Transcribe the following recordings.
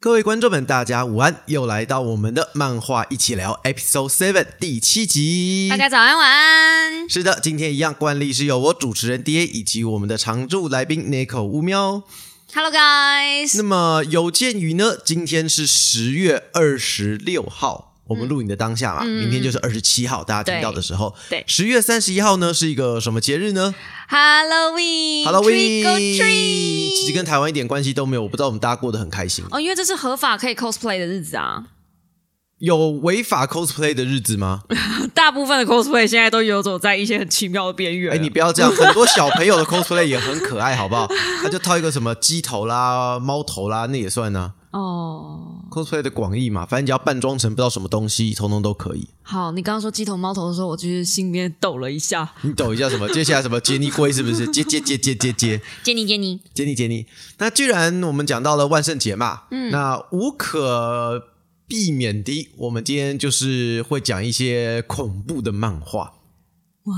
各位观众们，大家午安！又来到我们的漫画一起聊 Episode Seven 第七集。大家早安晚安。是的，今天一样惯例是由我主持人 D A 以及我们的常驻来宾 Nico 乌喵。Hello guys，那么有鉴于呢，今天是十月二十六号，我们录影的当下嘛，明天就是二十七号，大家听到的时候，嗯对十月三十一号呢是一个什么节日呢 Halloween，？Halloween，trick or 其实。跟台湾一点关系都没有，我不知道我们大家过得很开心。哦，因为这是合法可以 cosplay 的日子啊。有违法 cosplay 的日子吗？大部分的 cosplay 现在都游走在一些很奇妙的边缘。哎，你不要这样，很多小朋友的 cosplay 也很可爱，好不好？他就套一个什么鸡头啦、猫头啦，那也算呢、哦，cosplay 的广义嘛，反正只要扮装成不知道什么东西，通通都可以。好，你刚刚说鸡头猫头的时候，我就是心里面抖了一下。你抖一下什么？接下来什么？杰尼龟是不是？接接接接接接接你接你，接你接你。那既然我们讲到了万圣节嘛，嗯，那无可避免的，我们今天就是会讲一些恐怖的漫画。哇，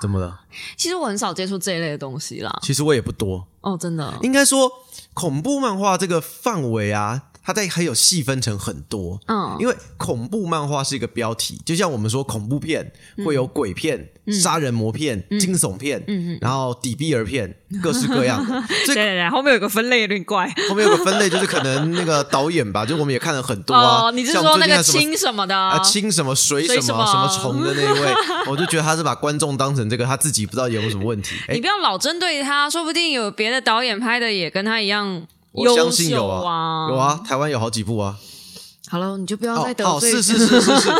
怎么了？其实我很少接触这一类的东西啦。其实我也不多，哦，真的。应该说恐怖漫画这个范围啊，它在还有细分成很多。嗯，因为恐怖漫画是一个标题，就像我们说恐怖片会有鬼片、杀人魔片、惊悚片，嗯然后底比尔片，各式各样的。所 以对对对，后面有个分类有点怪。后面有个分类，就是可能那个导演吧，就我们也看了很多啊。哦，你是说那个青什么的？啊，清什么水什么水什么虫的那一位，我就觉得他是把观众当成这个，他自己不知道有没有什么问题。哎你，不要老针对他，说不定有别的导演拍的也跟他一样我相信有秀啊，有。啊，台湾有好几部啊。好了，你就不要哦哦，再得罪。是是是是是。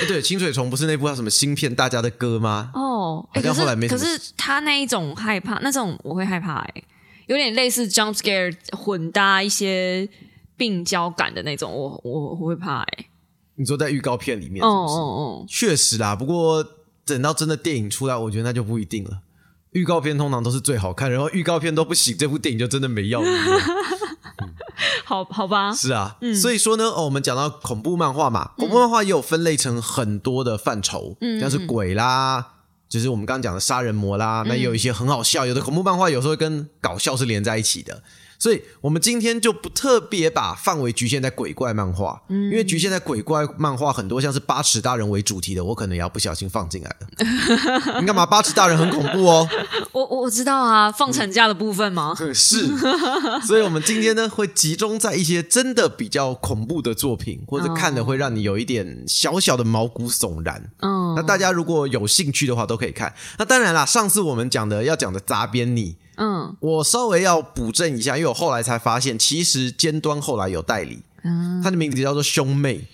哎对，清水虫不是那部叫什么芯片大家的歌吗？哦，哎好像可是后来没可是他那一种害怕，那种我会害怕哎、有点类似 jump scare 混搭一些病娇感的那种，我我我会怕哎、你说在预告片里面哦是不是？哦确实啦，不过等到真的电影出来，我觉得那就不一定了。预告片通常都是最好看，然后预告片都不行，这部电影就真的没要了。哦，好好吧，是啊，所以说呢，哦，我们讲到恐怖漫画嘛，恐怖漫画也有分类成很多的范畴，像是鬼啦，就是我们刚刚讲的杀人魔啦，那也有一些很好笑，有的恐怖漫画有时候跟搞笑是连在一起的。所以我们今天就不特别把范围局限在鬼怪漫画，因为局限在鬼怪漫画很多像是八尺大人为主题的，我可能也要不小心放进来了。你干嘛？八尺大人很恐怖哦。我我我知道啊，放产假的部分吗？是，所以我们今天呢会集中在一些真的比较恐怖的作品，或者看的会让你有一点小小的毛骨悚然。嗯那大家如果有兴趣的话，都可以看。那当然啦，上次我们讲的要讲的杂边你，嗯。我稍微要补正一下，因为我后来才发现，其实尖端后来有代理，嗯，他的名字叫做兄妹，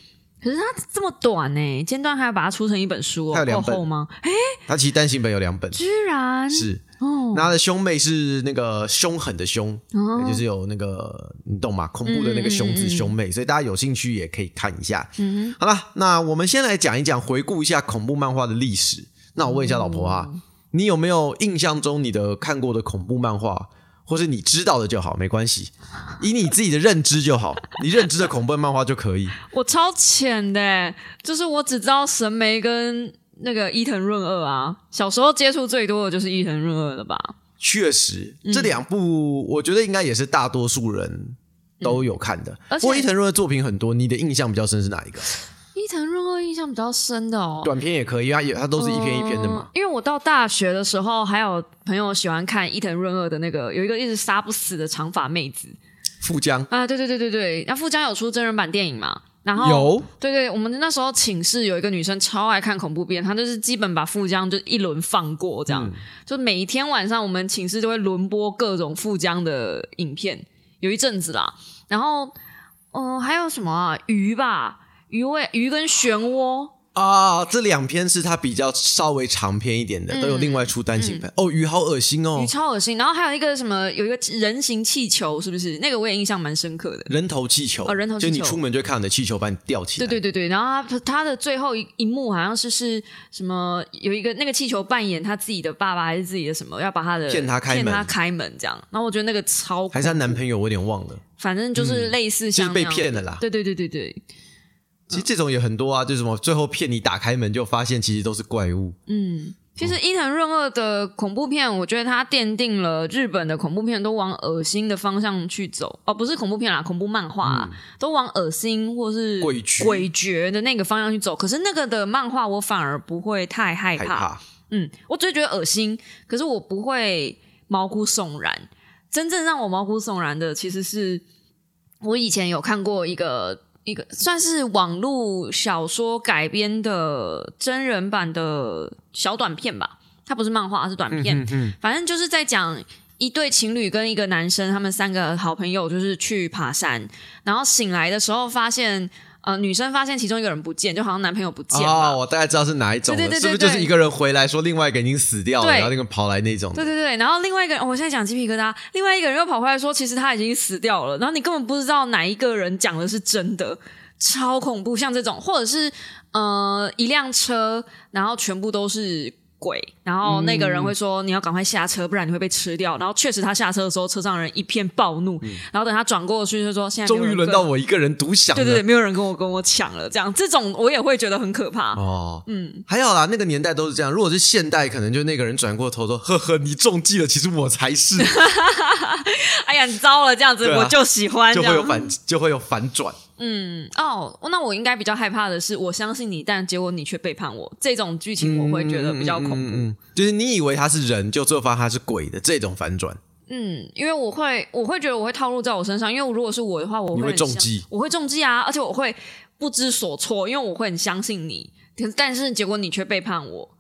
可是它这么短呢、尖端还要把它出成一本书哦，它有两本。吗？哎，他其实单行本有两本，居然？是。哦。那他的兄妹是那个凶狠的凶，哦。就是有那个你懂吗？恐怖的那个凶字兄妹，所以大家有兴趣也可以看一下。嗯好了，那我们先来讲一讲，回顾一下恐怖漫画的历史。那我问一下老婆啊，你有没有印象中你的看过的恐怖漫画，或是你知道的就好，没关系，以你自己的认知就好，你认知的恐怖漫画就可以。我超浅的欸，就是我只知道神眉跟那个伊藤润二啊，小时候接触最多的就是伊藤润二了吧？确实，这两部我觉得应该也是大多数人都有看的。而且不过伊藤润二作品很多，你的印象比较深是哪一个？伊藤润二印象比较深的哦，短片也可以，因为它也它都是一篇一篇的嘛嗯。因为我到大学的时候，还有朋友喜欢看伊藤润二的那个，有一个一直杀不死的长发妹子富江啊，对对对对对，那富江有出真人版电影嘛？然后有对对，我们那时候寝室有一个女生超爱看恐怖片，她就是基本把富江就一轮放过，这样、就每一天晚上我们寝室就会轮播各种富江的影片，有一阵子啦。然后，嗯、还有什么啊？鱼吧，鱼味鱼跟漩涡，啊，这两篇是它比较稍微长篇一点的，都有另外出单行本。哦，鱼好恶心哦鱼，超恶心。然后还有一个什么，有一个人形气球，是不是？那个我也印象蛮深刻的。人头气球，哦人头气球就你出门就会看你的气球把你吊起来。对对对对，然后他他的最后一一幕好像是是什么，有一个那个气球扮演他自己的爸爸还是自己的什么，要把他的骗他开门骗他开门这样。然后我觉得那个超还是她男朋友，我有点忘了。反正就是类似就是被像那样骗了啦。对对对对对，其实这种也很多啊，就是什么最后骗你打开门，就发现其实都是怪物。嗯，其实伊藤润二的恐怖片，我觉得他奠定了日本的恐怖片都往恶心的方向去走，哦，不是恐怖片啦，恐怖漫画、啊都往恶心或是诡谲诡谲的那个方向去走。可是那个的漫画，我反而不会太害害怕。嗯，我只是觉得恶心，可是我不会毛骨悚然。真正让我毛骨悚然的，其实是我以前有看过一个一个算是网络小说改编的真人版的小短片吧，它不是漫画，是短片。嗯嗯，反正就是在讲一对情侣跟一个男生，他们三个好朋友就是去爬山，然后醒来的时候发现，呃，女生发现其中一个人不见，就好像男朋友不见了。哦，我大概知道是哪一种了，对对对对是不是就是一个人回来说另外一个已经死掉了，然后那个跑来那种？对对对，然后另外一个人，我现在讲鸡皮疙瘩，另外一个人又跑回来说，其实他已经死掉了，然后你根本不知道哪一个人讲的是真的，超恐怖。像这种，或者是呃一辆车，然后全部都是鬼，然后那个人会说、你要赶快下车，不然你会被吃掉。然后确实他下车的时候，车上人一片暴怒，然后等他转过去就说现在终于轮到我一个人独享了。对对对，没有人跟我跟我抢了，这样这种我也会觉得很可怕。哦，嗯，还好啦，那个年代都是这样。如果是现代，可能就那个人转过头说：“呵呵，你中计了，其实我才是。哎呀，你糟了，这样子、啊我就喜”欢，就会有反，就会有反转。嗯哦，那我应该比较害怕的是，我相信你，但结果你却背叛我，这种剧情我会觉得比较恐怖。嗯嗯，就是你以为他是人，就最后发现他是鬼的这种反转。嗯因为我会，我会觉得我会套路在我身上，因为如果是我的话，我你会中计我会中计啊，而且我会不知所措，因为我会很相信你，但是结果你却背叛我。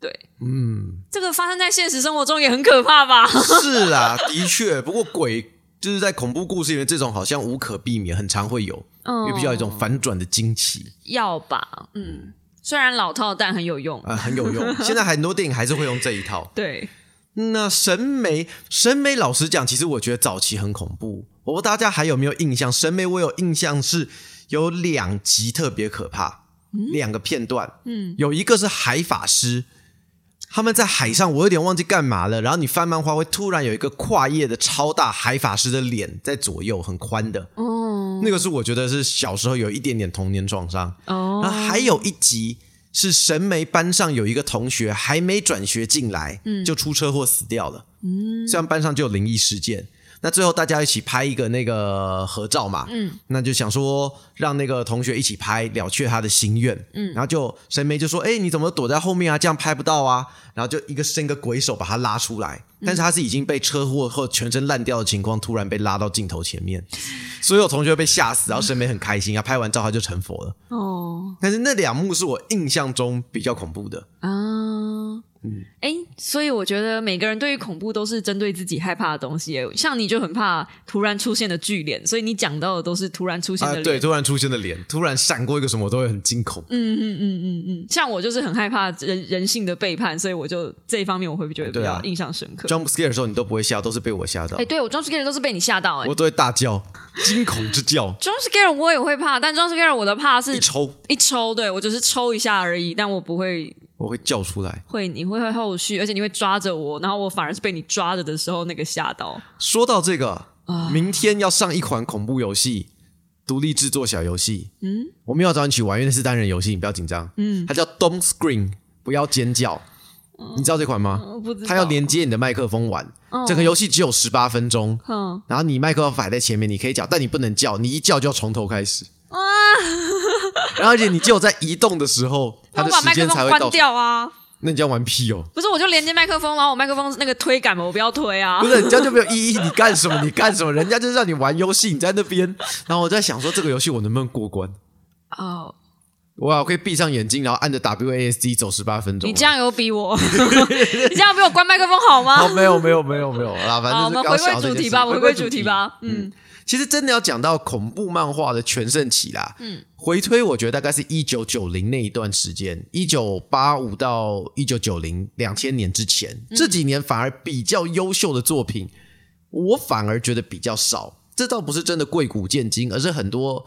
对，嗯，这个发生在现实生活中也很可怕吧？是啊，的确。不过鬼就是在恐怖故事里面，这种好像无可避免，很常会有，因为比较有一种反转的惊奇要吧？嗯，虽然老套，但很有用。啊、很有用。现在很多电影还是会用这一套。对，那审美，审美，老实讲，其实我觉得早期很恐怖。我不知道大家还有没有印象？审美，我有印象是有两集特别可怕，两个片段。嗯，有一个是海法师，他们在海上，我有点忘记干嘛了。然后你翻漫画会突然有一个跨页的超大海法师的脸在左右，很宽的。哦那个是我觉得是小时候有一点点童年创伤。哦，然后还有一集是神眉班上有一个同学还没转学进来，就出车祸死掉了。嗯，虽然班上就有灵异事件，那最后大家一起拍一个那个合照嘛，嗯，那就想说让那个同学一起拍，了却他的心愿。嗯，然后就神眉就说：“哎，你怎么躲在后面啊？这样拍不到啊。”然后就一个伸个鬼手把他拉出来，但是他是已经被车祸或全身烂掉的情况，突然被拉到镜头前面，所有同学被吓死，然后神眉很开心啊，拍完照他就成佛了。哦但是那两幕是我印象中比较恐怖的。啊，嗯，哎，所以我觉得每个人对于恐怖都是针对自己害怕的东西耶。像你就很怕突然出现的巨脸，所以你讲到的都是突然出现啊，的脸。对，突然出现的脸，突然闪过一个什么，我都会很惊恐。嗯嗯嗯嗯嗯，像我就是很害怕人人性的背叛，所以我就这一方面我会觉得比较印象深刻。jump scare 的时候，你都不会吓，都是被我吓到哎、，对我 jump scare 都是被你吓到哎、我都会大叫，惊恐之叫，jump scare 我也会怕，但 jump scare 我的怕是一抽一抽，对我只是抽一下而已，但我不会我会叫出来。会你会会后续，而且你会抓着我，然后我反而是被你抓着的时候那个吓到。说到这个，明天要上一款恐怖游戏，独立制作小游戏。嗯，我们要找你去玩，因为那是单人游戏，你不要紧张。嗯，它叫 Don't Scream，不要尖叫。你知道这款吗？我不知道它要连接你的麦克风玩，整个游戏只有十八分钟。嗯，然后你麦克风摆在前面，你可以叫，但你不能叫，你一叫就要从头开始。然后而且你只有在移动的时候，它的时那我把麦克风关间才会关。掉啊！那你这样玩屁哦！不是，我就连接麦克风，然后我麦克风那个推杆嘛，我不要推啊不。是，你这样就没有意义。你干什么？你干什么？人家就是让你玩游戏，你在那边。然后我在想说，这个游戏我能不能过关？哦，哇，我可以闭上眼睛，然后按着 WASD 走十八分钟。你这样有比我，你这样比我关麦克风好吗？哦，没有没有没有没有啦，反正，我们回归主题吧，回归主题。吧。嗯嗯，其实真的要讲到恐怖漫画的全盛期啦，嗯，回推我觉得大概是一九九零那一段时间，一九八五到一九九零两千年之前，这几年反而比较优秀的作品，我反而觉得比较少。这倒不是真的贵古见今，而是很多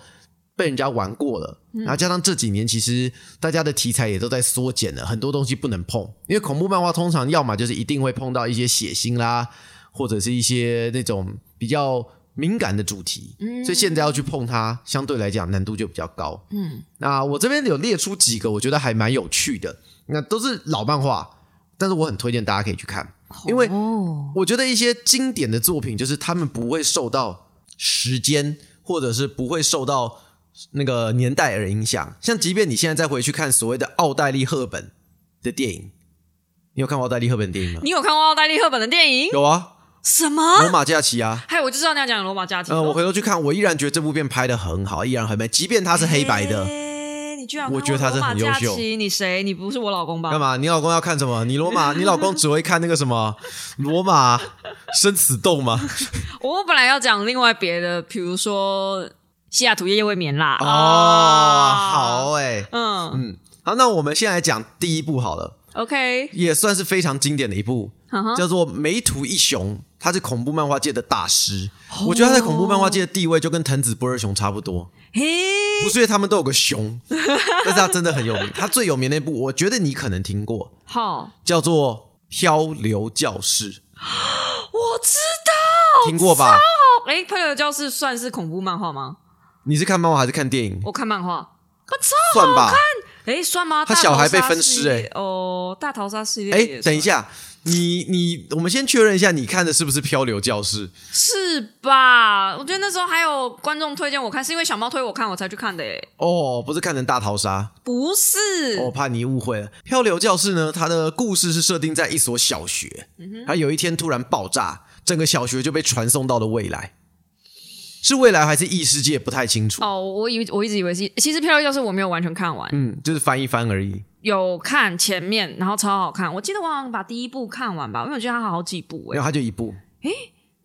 被人家玩过了，然后加上这几年其实大家的题材也都在缩减了，很多东西不能碰，因为恐怖漫画通常要么就是一定会碰到一些血腥啦，或者是一些那种比较敏感的主题，所以现在要去碰它，相对来讲难度就比较高。嗯，那我这边有列出几个我觉得还蛮有趣的，那都是老漫画。但是我很推荐大家可以去看，因为哦，我觉得一些经典的作品，就是他们不会受到时间，或者是不会受到那个年代而影响。像即便你现在再回去看所谓的奥黛丽·赫本的电影，你有看过奥黛丽·赫本的电影吗？你有看过奥黛丽·赫本的电影？有啊，什《么罗？马假期》啊。嗨，我就知道你要讲罗马假期。呃，我回头去看，我依然觉得这部片拍的很好，依然很美，即便它是黑白的。诶你居然我觉得他是很优秀你谁？你不是我老公吧？干嘛？你老公要看什么？你罗马，你老公只会看那个什么罗马生死斗吗？我本来要讲另外别的，比如说西雅图夜夜未眠啦。哦，啊，好哎、嗯嗯，好，那我们先来讲第一部好了，，OK，也算是非常经典的一部，嗯哼叫做梅图一雄，他是恐怖漫画界的大师。我觉得他在恐怖漫画界的地位就跟藤子不二雄差不多，嘿，不是因为他们都有个熊，但是他真的很有名。他最有名的一部，我觉得你可能听过，好，叫做《漂流教室》，我知道。听过吧？哎，《漂流教室》算是恐怖漫画吗？你是看漫画还是看电影？我看漫画，我操，算吧。哎，算吗？他小孩被分尸哎哎，哦，大逃杀系列哎等一，下，你你，我们先确认一下，你看的是不是《漂流教室》？是吧？我觉得那时候还有观众推荐我看，是因为小猫推我看，我才去看的。哎，哦，不是看成大逃杀，不是，我怕你误会了。漂流教室呢，它的故事是设定在一所小学，它有一天突然爆炸，整个小学就被传送到了未来，是未来还是异世界不太清楚。哦，我以为我一直以为是，其实《漂流教室》我没有完全看完，嗯，就是翻一翻而已。有看前面，然后超好看。我记得我好像把第一部看完吧，因为我觉得它好几部哎。然后它就一部，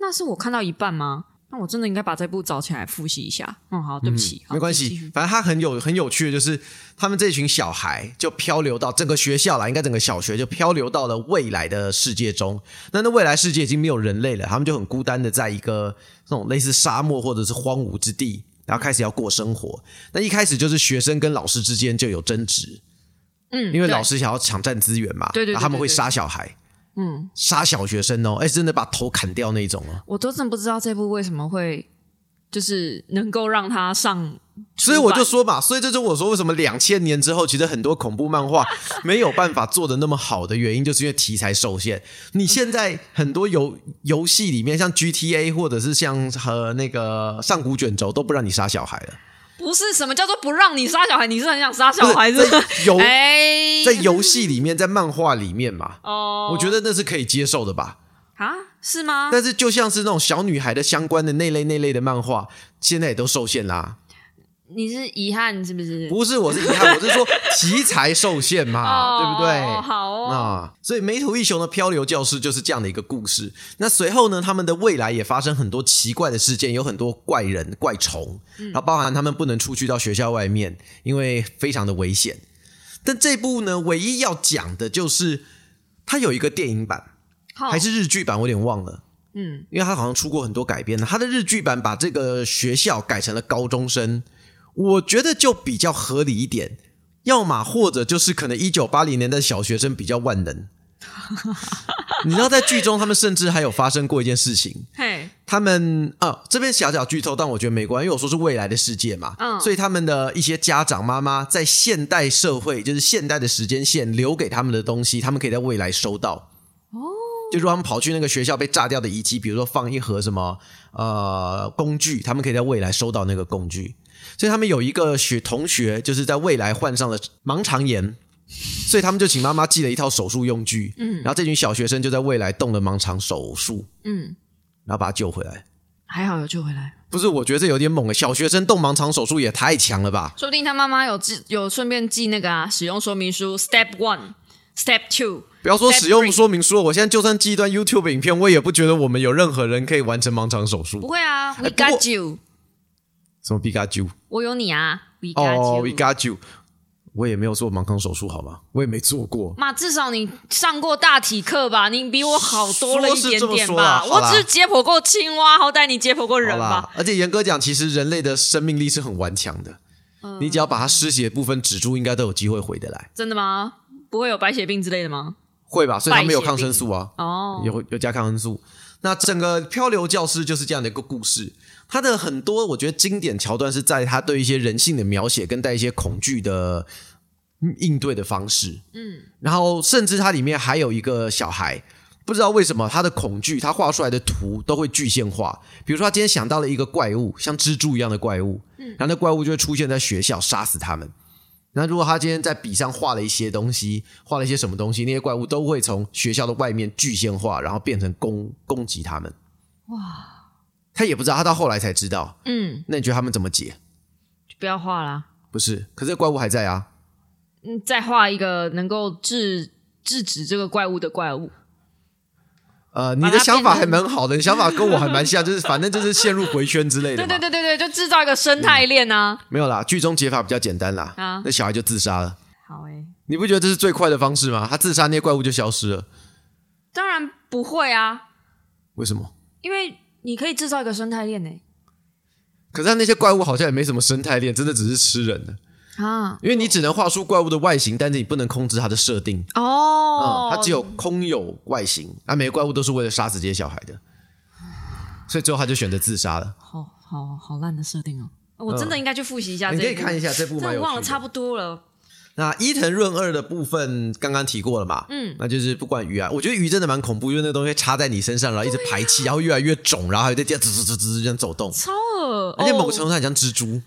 那是我看到一半吗？那我真的应该把这部找起来复习一下。嗯，好，对不起，好没关系，反正他很有很有趣的，就是他们这群小孩就漂流到整个学校啦，应该整个小学就漂流到了未来的世界中。那那未来世界已经没有人类了，他们就很孤单的在一个那种类似沙漠或者是荒芜之地，然后开始要过生活。那一开始就是学生跟老师之间就有争执，嗯，因为老师想要抢占资源嘛，对对对然后他们会杀小孩，嗯，杀小学生哦，哎，真的把头砍掉那种哦。我都真的不知道这部为什么会就是能够让他上，所以我就说嘛，所以这就是我说为什么两千年之后，其实很多恐怖漫画 没有办法做的那么好的原因，就是因为题材受限。你现在很多游游戏里面，像 GTA 或者是像和那个上古卷轴，都不让你杀小孩了。不是什么叫做不让你杀小孩？你是很想杀小不是孩子？在游 哎，在游戏里面，在漫画里面嘛，哦，我觉得那是可以接受的吧。啊，是吗？但是就像是那种小女孩的相关的那类那类的漫画，现在也都受限啦。你是遗憾是不是？不是，我是遗憾，我是说题材受限嘛，哦对不对？好哦，啊，所以梅图一雄的漂流教室就是这样的一个故事。那随后呢，他们的未来也发生很多奇怪的事件，有很多怪人、怪虫，然后包含他们不能出去到学校外面，因为非常的危险。但这部呢，唯一要讲的就是它有一个电影版，好还是日剧版，我有点忘了。嗯，因为它好像出过很多改编的，它的日剧版把这个学校改成了高中生，我觉得就比较合理一点。要么或者就是可能一九八零年的小学生比较万能。你知道，在剧中他们甚至还有发生过一件事情，嘿，他们啊这边小小剧透，但我觉得没关系，因为我说是未来的世界嘛，嗯所以他们的一些家长妈妈在现代社会，就是现代的时间线留给他们的东西，他们可以在未来收到。哦，就如果他们跑去那个学校被炸掉的遗迹，比如说放一盒什么呃工具，他们可以在未来收到那个工具。所以他们有一个学同学，就是在未来患上了盲肠炎，所以他们就请妈妈寄了一套手术用具，嗯，然后这群小学生就在未来动了盲肠手术，嗯，然后把他救回来。还好有救回来，不是，我觉得这有点猛了。小学生动盲肠手术也太强了吧？说不定他妈妈有记有顺便记那个啊使用说明书，Step One。Step Two，不要说使用说明书了，我现在就算寄一段 YouTube 影片，我也不觉得我们有任何人可以完成盲肠手术不。会啊，We got you，什么 Pikachu？我有你啊 got you。我也没有做盲肠手术，好吗？我也没做过。妈，至少你上过大体课吧？你比我好多了一点点吧？我只是解剖过青蛙，好歹你解剖过人吧？而且严格讲，其实人类的生命力是很顽强的。嗯你只要把它失血的部分止住，应该都有机会回得来，真的吗？不会有白血病之类的吗？会吧？所以他们有抗生素啊。哦，有有加抗生素。那整个漂流教室就是这样的一个故事，它的很多我觉得经典桥段是在他对一些人性的描写，跟带一些恐惧的应对的方式。嗯，然后甚至它里面还有一个小孩，不知道为什么他的恐惧，他画出来的图都会具现化。比如说，他今天想到了一个怪物，像蜘蛛一样的怪物，嗯，然后那怪物就会出现在学校，杀死他们。那如果他今天在笔上画了一些东西，画了一些什么东西，那些怪物都会从学校的外面具现化，然后变成攻攻击他们。哇，他也不知道，他到后来才知道。嗯，那你觉得他们怎么解？就不要画啦。不是，可是怪物还在啊。嗯，再画一个能够制制止这个怪物的怪物。呃，你的想法还蛮好的，你想法跟我还蛮像，就是反正就是陷入回圈之类的。对对对对对，就制造一个生态链啊。没有啦，剧中解法比较简单啦。啊，那小孩就自杀了。好诶，你不觉得这是最快的方式吗？他自杀，那些怪物就消失了。当然不会啊。为什么？因为你可以制造一个生态链呢。可是那些怪物好像也没什么生态链，真的只是吃人的。啊，因为你只能画出怪物的外形，但是你不能控制它的设定哦。嗯，它只有空有外形，啊，每个怪物都是为了杀死这些小孩的，所以最后他就选择自杀了。好好好烂的设定哦！我真的应该去复习一下。你可以看一下这部，我忘了差不多了。那伊藤润二的部分刚刚提过了嘛？嗯，那就是不管鱼啊，我觉得鱼真的蛮恐怖，因为那东西插在你身上，然后一直排气，然后越来越肿，然后还在这样滋滋滋滋这样走动，超恶而且某个程度上很像蜘蛛。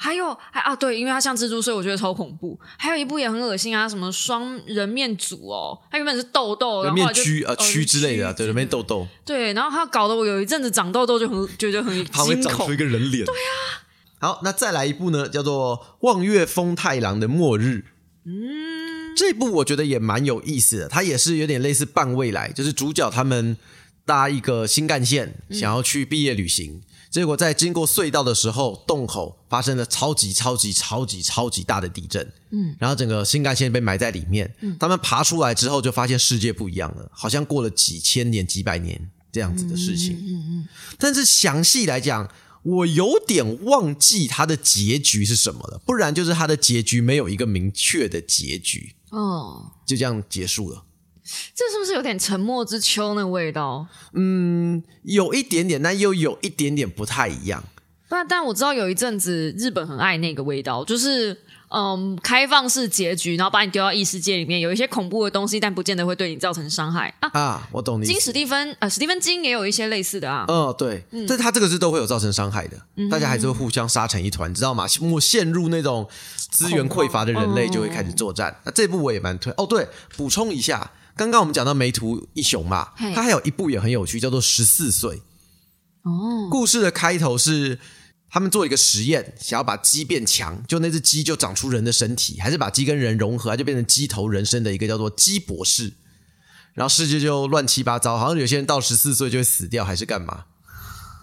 还有还啊，对，因为它像蜘蛛，所以我觉得超恐怖。还有一部也很恶心啊，什么双人面组哦，它原本是痘痘，人面蛆啊蛆之类的，对，人面痘痘。对，然后它搞得我有一阵子长痘痘就很觉得很惊恐，会长出一个人脸。对啊。好，那再来一部呢，叫做《望月丰太郎的末日》。嗯，这部我觉得也蛮有意思的，它也是有点类似半未来，就是主角他们搭一个新干线，想要去毕业旅行。结果在经过隧道的时候，洞口发生了超级超级超级超级大的地震，嗯，然后整个新干线被埋在里面。嗯，他们爬出来之后，就发现世界不一样了，好像过了几千年、几百年这样子的事情。嗯嗯，但是详细来讲，我有点忘记它的结局是什么了，不然就是它的结局没有一个明确的结局。哦，就这样结束了。这是不是有点沉默之秋那味道？嗯，有一点点，但又有一点点不太一样。但但我知道有一阵子日本很爱那个味道，就是嗯，开放式结局，然后把你丢到异世界里面，有一些恐怖的东西，但不见得会对你造成伤害啊。啊，我懂你。金史蒂芬呃，史蒂芬金也有一些类似的啊。嗯，对，但他这个是都会有造成伤害的，大家还是会互相杀成一团，知道吗？我陷入那种资源匮乏的人类就会开始作战。那这部我也蛮推哦。对，补充一下。刚刚我们讲到梅图一雄嘛，他还有一部也很有趣，叫做《十四岁》。哦，故事的开头是他们做一个实验，想要把鸡变强，就那只鸡就长出人的身体，还是把鸡跟人融合，就变成鸡头人身的一个叫做鸡博士。然后世界就乱七八糟，好像有些人到十四岁就会死掉，还是干嘛？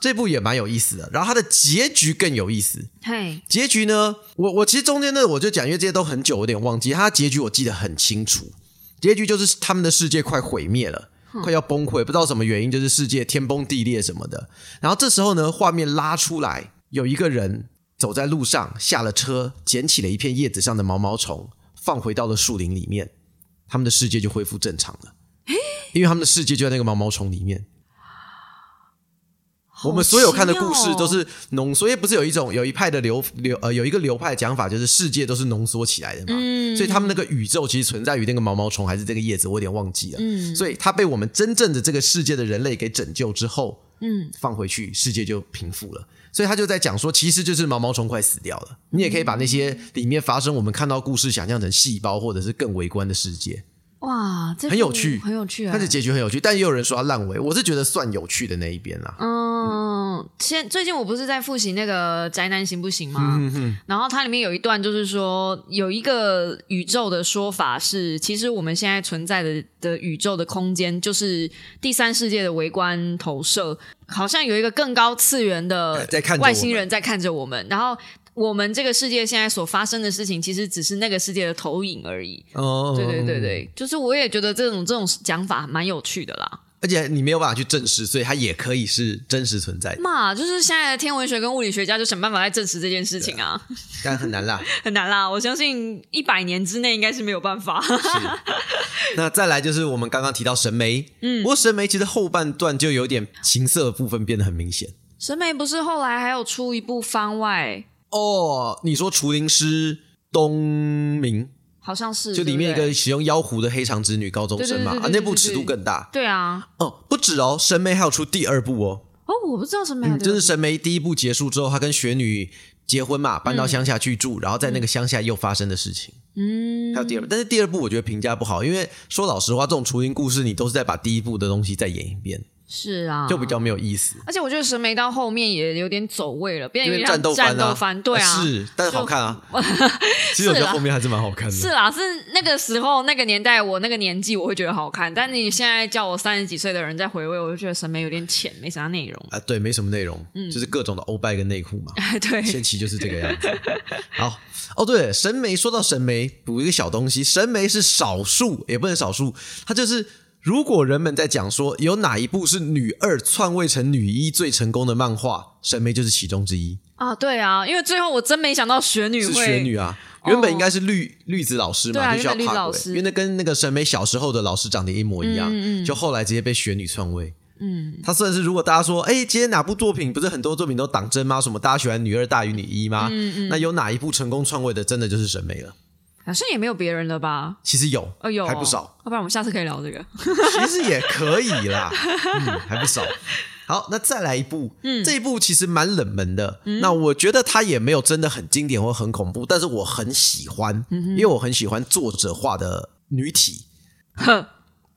这部也蛮有意思的。然后它的结局更有意思。嘿，结局呢？我我其实中间呢，我就讲，因为这些都很久，有点忘记。它结局我记得很清楚。结局就是他们的世界快毁灭了，快要崩溃，不知道什么原因，就是世界天崩地裂什么的。然后这时候呢，画面拉出来，有一个人走在路上，下了车，捡起了一片叶子上的毛毛虫，放回到了树林里面，他们的世界就恢复正常了。因为他们的世界就在那个毛毛虫里面。我们所有看的故事都是浓缩，因为不是有一种有一派的流流呃有一个流派讲法，就是世界都是浓缩起来的嘛。嗯，所以他们那个宇宙其实存在于那个毛毛虫还是这个叶子，我有点忘记了。嗯，所以他被我们真正的这个世界的人类给拯救之后，嗯，放回去，世界就平复了。所以他就在讲说，其实就是毛毛虫快死掉了。你也可以把那些里面发生我们看到故事想象成细胞，或者是更微观的世界。哇，很有趣，很有趣，欸。他的结局很有趣，但也有人说他烂尾，我是觉得算有趣的那一边啦。嗯，现最近我不是在复习那个宅男行不行吗？然后它里面有一段就是说，有一个宇宙的说法是，其实我们现在存在的的宇宙的空间就是第三世界的微观投射，好像有一个更高次元的 外星人在看着我们，然后。我们这个世界现在所发生的事情，其实只是那个世界的投影而已。哦，对对对对，就是我也觉得这种这种讲法蛮有趣的啦。而且你没有办法去证实，所以它也可以是真实存在的。嘛，就是现在的天文学跟物理学家就想办法来证实这件事情啊。但很难啦，很难啦。我相信一百年之内应该是没有办法。那再来就是我们刚刚提到神媒，嗯，不过神媒其实后半段就有点情色部分变得很明显。神媒不是后来还有出一部番外？哦，你说除灵师东明好像是，就里面一个使用妖狐的黑长直女高中生嘛，啊，那部尺度更大。对啊，哦，不止哦，神眉还有出第二部哦，哦，我不知道什么样的，就是神眉第一部结束之后，他跟雪女结婚嘛，搬到乡下去住，然后在那个乡下又发生的事情。嗯，还有第二部，但是第二部我觉得评价不好，因为说老实话，这种雏鹰故事你都是在把第一部的东西再演一遍，是啊，就比较没有意思。而且我觉得神眉到后面也有点走位了，变得有点因为战斗番啊，战斗番，对啊，是，但是好看啊。其实我觉得后面还是蛮好看的。是啦，是那个时候那个年代，我那个年纪我会觉得好看，但你现在叫我三十几岁的人再回味，我就觉得审美有点浅，没啥内容。啊，对，没什么内容，就是各种的欧拜跟内裤嘛。对，前期就是这个样子。好，哦，对，神眉说到神眉，补一个小东西，神眉是少数，也不能少数，它就是如果人们在讲说有哪一部是女二篡位成女一最成功的漫画，神眉就是其中之一，啊，对啊，因为最后我真没想到雪女是会雪女啊。原本应该是绿绿子老师嘛，啊就需要原本绿老师因为那跟那个神眉小时候的老师长得一模一样，就后来直接被雪女篡位。嗯，他算是如果大家说，哎，今天哪部作品不是很多作品都党争吗？什么大家喜欢女二大于女一吗？嗯嗯那有哪一部成功篡位的，真的就是审美了。好像也没有别人了吧？其实有，哦，有还不少，要不然我们下次可以聊这个。其实也可以啦，嗯，还不少。好，那再来一部，嗯，这一部其实蛮冷门的，那我觉得它也没有真的很经典或很恐怖，但是我很喜欢，因为我很喜欢作者画的女体，呵，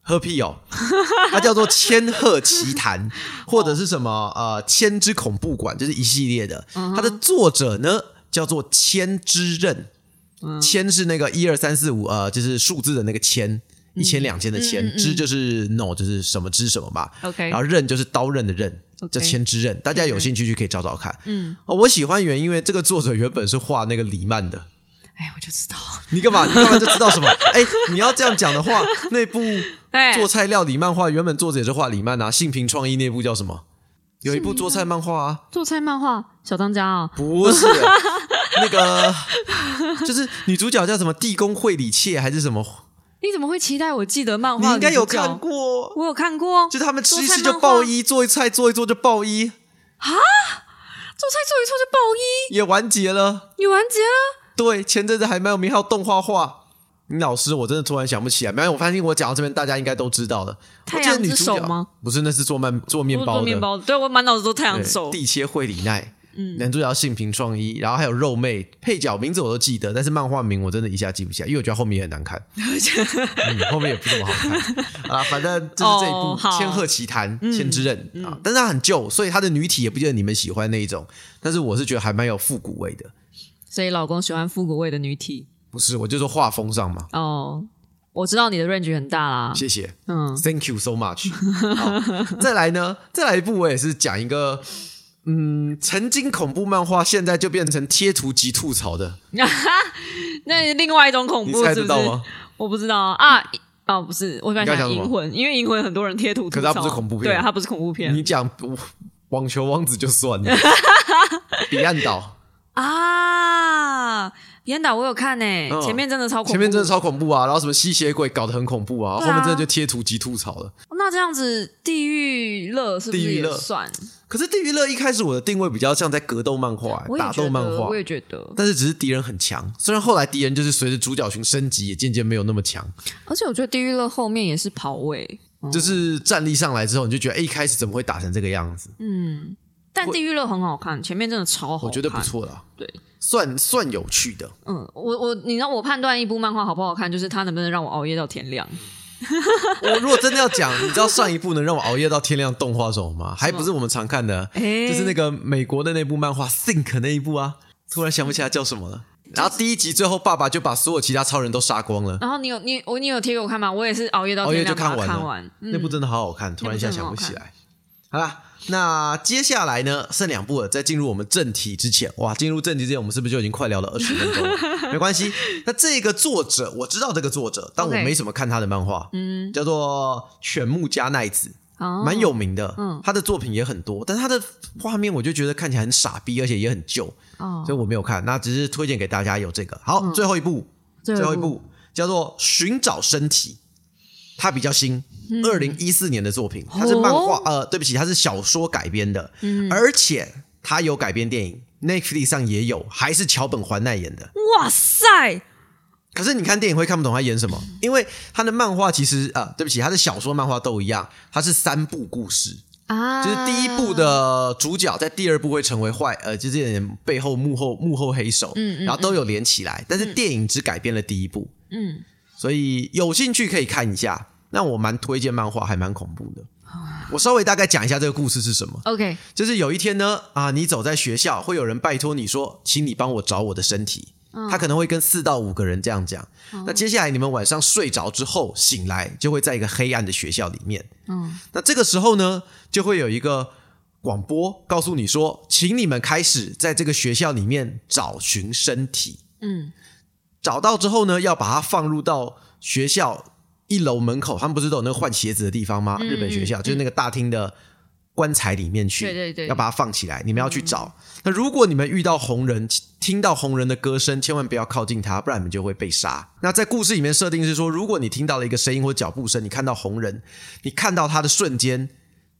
喝屁哦，它叫做《千鹤奇谈》或者是什么呃《千之恐怖馆》，就是一系列的。它的作者呢叫做千之刃，千是那个一二三四五呃，就是数字的那个千，一千两千的千，之就是 no 就是什么之什么吧。OK 然后刃就是刀刃的刃。叫千之刃，大家有兴趣就可以找找看。嗯，哦，我喜欢原因，因为这个作者原本是画那个李曼的，哎，我就知道，你干嘛？你干嘛就知道什么？哎，你要这样讲的话，那部哎，做菜料理漫画原本作者也是画李曼啊，性平创意那部叫什么？有一部做菜漫画啊，做菜漫画小当家啊，不是那个，就是女主角叫什么地宫惠里切还是什么？你怎么会期待我记得漫画？你应该有看，过，我有看过，就是他们吃一吃就爆衣，做一菜做一做就爆衣，做菜做一做就爆衣，也完结了。你完结了。对，前阵子还蛮有名，还有动画化。你老师，我真的突然想不起来。没有，我发现我讲到这边，大家应该都知道了。太阳之手吗？不是，那是做面做面包的。面包的，对我满脑子都太阳手。地切惠里奈，男主角性平创一，然后还有肉妹，配角名字我都记得，但是漫画名我真的一下记不起来，因为我觉得后面也很难看，嗯，后面也不怎么好看 啊。反正 就是这一部《千鹤奇谭》千之刃啊，但是它很旧，所以它的女体也不见得你们喜欢那一种，但是我是觉得还蛮有复古味的。所以老公喜欢复古味的女体不是，我就说画风上嘛，哦。我知道你的 range 很大啦，谢谢。嗯，Thank you so much 好。再来呢，再来一部，我也是讲一个，嗯，曾经恐怖漫画，现在就变成贴图及吐槽的，那另外一种恐你猜怖是不是？得到吗？我不知道啊。哦，不是，我刚才讲银魂，因为银魂很多人贴图吐槽，可是它不是恐怖片对啊，它不是恐怖片你讲网球王子就算了，彼岸岛啊。彼岸岛我有看呢、嗯前面真的超恐怖，前面真的超恐怖啊，然后什么吸血鬼搞得很恐怖啊，后面真的就贴图及吐槽了。那这样子，地狱乐是不是也算？可是地狱乐一开始我的定位比较像在格斗漫画、打斗漫画我，也觉得，但是只是敌人很强，虽然后来敌人就是随着主角群升级，也渐渐没有那么强。而且我觉得地狱乐后面也是跑位，就是战力上来之后，你就觉得，哎，一开始怎么会打成这个样子？嗯但地狱乐很好看，前面真的超好看，我觉得不。错啦，对，算算有趣的。嗯，我我你知道我判断一部漫画好不好看，就是它能不能让我熬夜到天亮。我如果真的要讲，你知道上一部能让我熬夜到天亮动画什么吗？还不是我们常看的，就是那个美国的那部漫画《Think》那一部啊，突然想不起来叫什么了。然后第一集最后，爸爸就把所有其他超人都杀光了，然后你有你我你有贴给我看吗？我也是熬夜到熬夜就。看完。嗯那部真的好好看，突然一下想不起来。好啦，那接下来呢，剩两部了。在进入我们正题之前，哇，进入正题之前，我们是不是就已经快聊了二十分钟了？没关系。那这个作者我知道这个作者，但我没什么看他的漫画，嗯，叫做犬木加奈子。哦蛮有名的，嗯，他的作品也很多，但他的画面我就觉得看起来很傻逼，而且也很旧，哦，所以我没有看。那只是推荐给大家有这个。好，最后一部，最最后一部叫做《寻找身体》，它比较新，二零一四年的作品，它是漫画，呃，对不起，它是小说改编的，而且它有改编电影，Netflix 上也有，还是桥本环奈演的。哇塞，可是你看电影会看不懂他演什么，因为他的漫画其实啊、对不起，他的小说、漫画都一样，它是三部故事，啊，就是第一部的主角在第二部会成为坏，呃，就是背后幕后幕后黑手，嗯嗯然后都有连起来，但是电影只改编了第一部，嗯，所以有兴趣可以看一下。那我蛮推荐漫画，还蛮恐怖的。啊我稍微大概讲一下这个故事是什么。OK，就是有一天呢，啊，你走在学校，会有人拜托你说，请你帮我找我的身体。嗯他可能会跟四到五个人这样讲。那接下来你们晚上睡着之后醒来，就会在一个黑暗的学校里面。嗯，那这个时候呢，就会有一个广播告诉你说，请你们开始在这个学校里面找寻身体。嗯，找到之后呢，要把它放入到学校一楼门口，他们不是都有那个换鞋子的地方吗？日本学校、就是那个大厅的棺材里面去，对对对要把它放起来。你们要去找。那如果你们遇到红人，听到红人的歌声，千万不要靠近他，不然你们就会被杀。那在故事里面设定是说，如果你听到了一个声音或脚步声，你看到红人，你看到他的瞬间，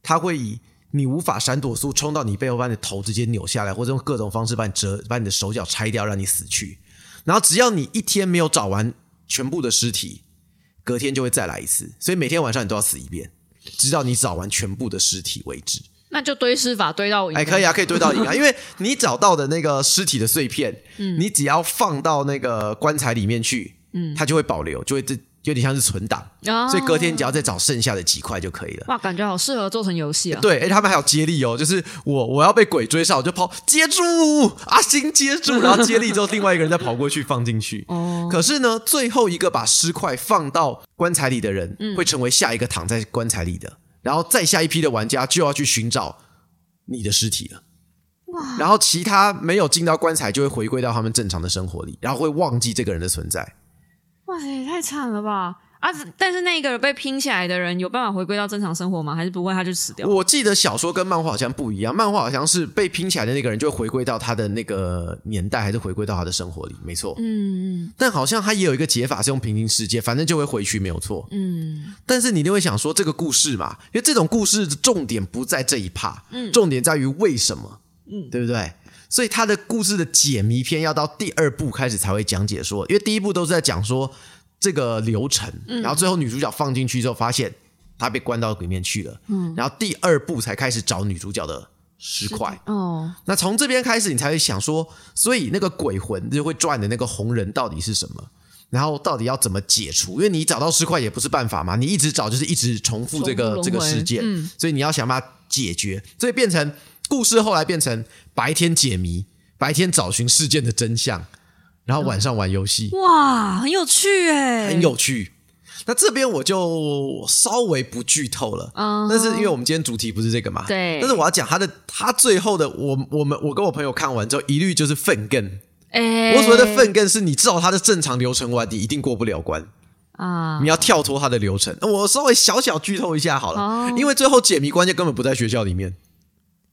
他会以你无法闪躲速冲到你背后，把你的头直接扭下来，或者用各种方式把你折，把你的手脚拆掉，让你死去。然后只要你一天没有找完全部的尸体，隔天就会再来一次，所以每天晚上你都要死一遍，直到你找完全部的尸体为止。那就堆尸法堆到赢哎，可以啊，可以堆到赢啊，因为你找到的那个尸体的碎片，嗯。你只要放到那个棺材里面去，嗯，它就会保留，就会这有点像是存档，啊所以隔天你只要再找剩下的几块就可以了。哇，感觉好适合做成游戏啊！对，哎，他们还有接力哦，就是我我要被鬼追上，我就跑接住阿星接住，然后接力之后，另外一个人再跑过去放进去。哦，可是呢，最后一个把尸块放到棺材里的人，嗯会成为下一个躺在棺材里的，然后再下一批的玩家就要去寻找你的尸体了。哇，然后其他没有进到棺材，就会回归到他们正常的生活里，然后会忘记这个人的存在。哇塞，也太惨了吧！啊，但是那个被拼起来的人有办法回归到正常生活吗？还是不会，他就死掉？我记得小说跟漫画好像不一样，漫画好像是被拼起来的那个人就会回归到他的那个年代，还是回归到他的生活里，没错。嗯嗯但好像他也有一个解法是用平行世界，反正就会回去，没有错。嗯但是你一定会想说，这个故事嘛，因为这种故事的重点不在这一趴，嗯重点在于为什么，嗯对不对？所以他的故事的解谜篇要到第二部开始才会讲解说，因为第一部都是在讲说这个流程，嗯然后最后女主角放进去之后，发现她被关到里面去了，嗯，然后第二部才开始找女主角的尸块。哦，那从这边开始，你才会想说，所以那个鬼魂就会转的那个红人到底是什么？然后到底要怎么解除？因为你找到尸块也不是办法嘛，你一直找就是一直重复这个这个事件，嗯所以你要想办法解决，所以变成故事后来变成白天解谜，白天找寻事件的真相，然后晚上玩游戏，哇，很有趣哎，很有趣。那这边我就稍微不剧透了，嗯但是因为我们今天主题不是这个嘛，对。但是我要讲他的，他最后的，我我们我跟我朋友看完之后，一律就是愤更。哎，我所谓的愤更是你照他的正常流程玩，你一定过不了关，啊。你，要跳脱他的流程。我稍微小小剧透一下好了，哦。因为最后解谜关键根本不在学校里面，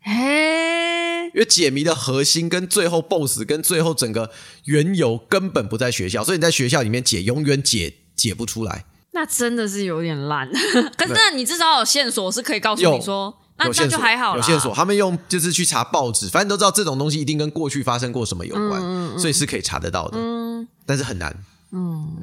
嘿，因为解谜的核心跟最后 BOSS 跟最后整个缘由根本不在学校，所以你在学校里面解永远解解不出来。那真的是有点烂。可是那你至少有线索是可以告诉你说，那就还好啦有线索。他们用就是去查报纸，反正都知道这种东西一定跟过去发生过什么有关，所以是可以查得到的，嗯但是很难。嗯，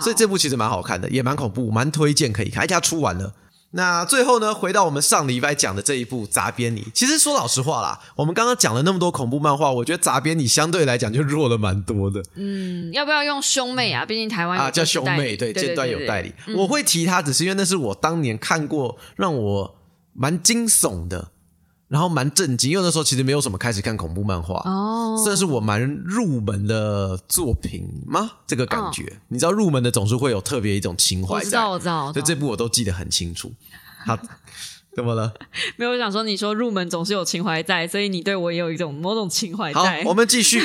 所以这部其实蛮好看的，也蛮恐怖，蛮推荐可以看。而且它出完了。那最后呢，回到我们上礼拜讲的这一部《杂边你》，其实说老实话啦，我们刚刚讲了那么多恐怖漫画，我觉得《杂边你》相对来讲就弱了蛮多的嗯，要不要用兄妹啊？毕竟台湾啊，叫兄妹，对对，尖端有代理。嗯我会提它，只是因为那是我当年看过让我蛮惊悚的，然后蛮震惊，因为那时候其实没有什么开始看恐怖漫画。哦，算是我蛮入门的作品吗？这个感觉，哦你知道入门的总是会有特别一种情怀在，我知道，我知道，我知道所以这部我都记得很清楚。好，怎么了？没有我想说，你说入门总是有情怀在，所以你对我也有一种某种情怀好在。，我们继续。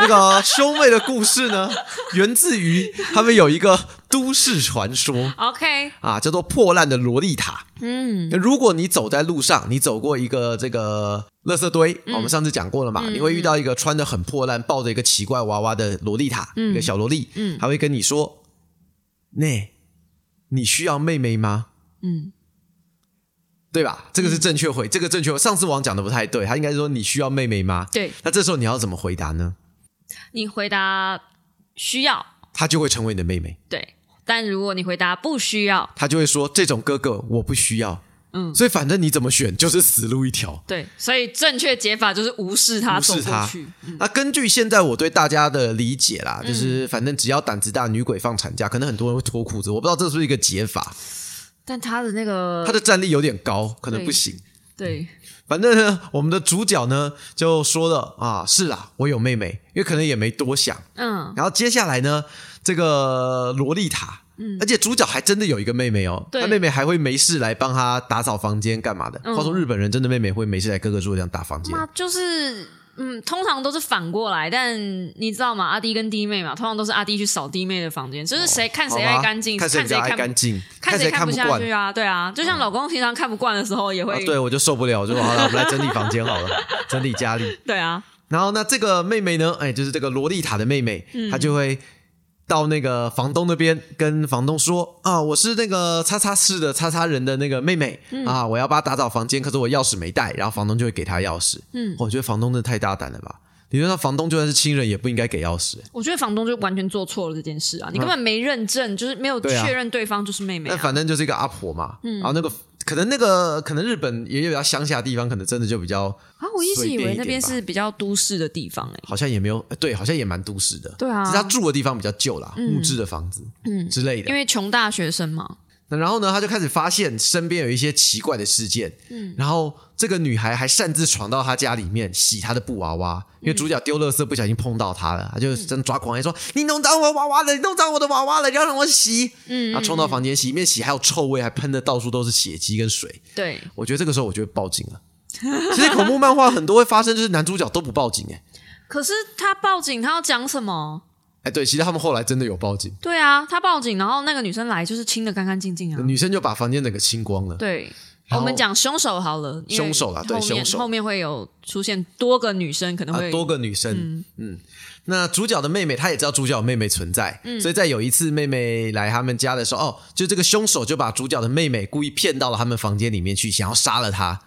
那个兄妹的故事呢，源自于他们有一个都市传说。OK，啊，叫做破烂的萝莉塔。嗯。如果你走在路上，你走过一个这个垃圾堆，嗯。我们上次讲过了嘛，你会遇到一个穿的很破烂、抱着一个奇怪娃娃的萝莉塔，一个小萝莉，嗯。她会跟你说：“那，你需要妹妹吗？”嗯，对吧？这个是正确回，这个正确回。上次王讲的不太对，他应该说你需要妹妹吗？对那这时候你要怎么回答呢？你回答需要，她就会成为你的妹妹。对。但如果你回答不需要，他就会说这种哥哥我不需要。嗯，所以反正你怎么选就是死路一条。对，所以正确解法就是无视他，无视他去。那根据现在我对大家的理解啦，就是反正只要胆子大，女鬼放产假，可能很多人会脱裤子。我不知道这是不是一个解法。但他的那个他的战力有点高，可能不行。对，反正呢，我们的主角呢就说了啊，是啦，我有妹妹，因为可能也没多想。嗯，然后接下来呢，这个萝莉塔。嗯而且主角还真的有一个妹妹哦，他妹妹还会没事来帮他打扫房间干嘛的。话说日本人真的妹妹会没事来哥哥住这样打房间？就是嗯，通常都是反过来，但你知道吗？阿弟跟弟妹嘛，通常都是阿弟去扫弟妹的房间，就是谁看谁爱干净，看谁爱干净，看谁看不下去啊？对啊，就像老公平常看不惯的时候也会，对我就受不了，就说好了，我们来整理房间好了，整理家里。对啊，然后那这个妹妹呢？哎，就是这个萝莉塔的妹妹，她就会。到那个房东那边跟房东说啊，我是那个叉叉市的叉叉人的那个妹妹啊，我要帮他打扫房间，可是我钥匙没带，然后房东就会给他钥匙。嗯，我觉得房东真的太大胆了吧？你说房东就算是亲人，也不应该给钥匙。我觉得房东就完全做错了这件事啊！你根本没认证，就是没有确认对方就是妹妹。那反正就是一个阿婆嘛，嗯然后那个。可能那个可能日本也有比较乡下的地方，可能真的就比较啊，我一直以为那边是比较都市的地方哎，好像也没有对，好像也蛮都市的，对啊，是他住的地方比较旧啦，木质的房子嗯。之类的，因为穷大学生嘛。那然后呢，他就开始发现身边有一些奇怪的事件，嗯，然后这个女孩还擅自闯到他家里面洗他的布娃娃，因为主角丢垃圾不小心碰到他了，他就真抓狂，说：“你弄脏我娃娃了，你弄脏我的娃娃了，你要让我洗。”嗯，他冲到房间洗，一面洗还有臭味，还喷的到处都是血迹跟水。对，我觉得这个时候我就会报警了。其实恐怖漫画很多会发生，就是男主角都不报警哎。可是他报警，他要讲什么？哎，对，其实他们后来真的有报警。对啊，他报警，然后那个女生来就是清的干干净净啊。女生就把房间整个清光了。对，我们讲凶手好了，凶手啦，对，凶手后面会有出现多个女生，可能会多个女生。嗯，那主角的妹妹，她也知道主角妹妹存在，所以在有一次妹妹来他们家的时候，哦，就这个凶手就把主角的妹妹故意骗到了他们房间里面去，想要杀了她。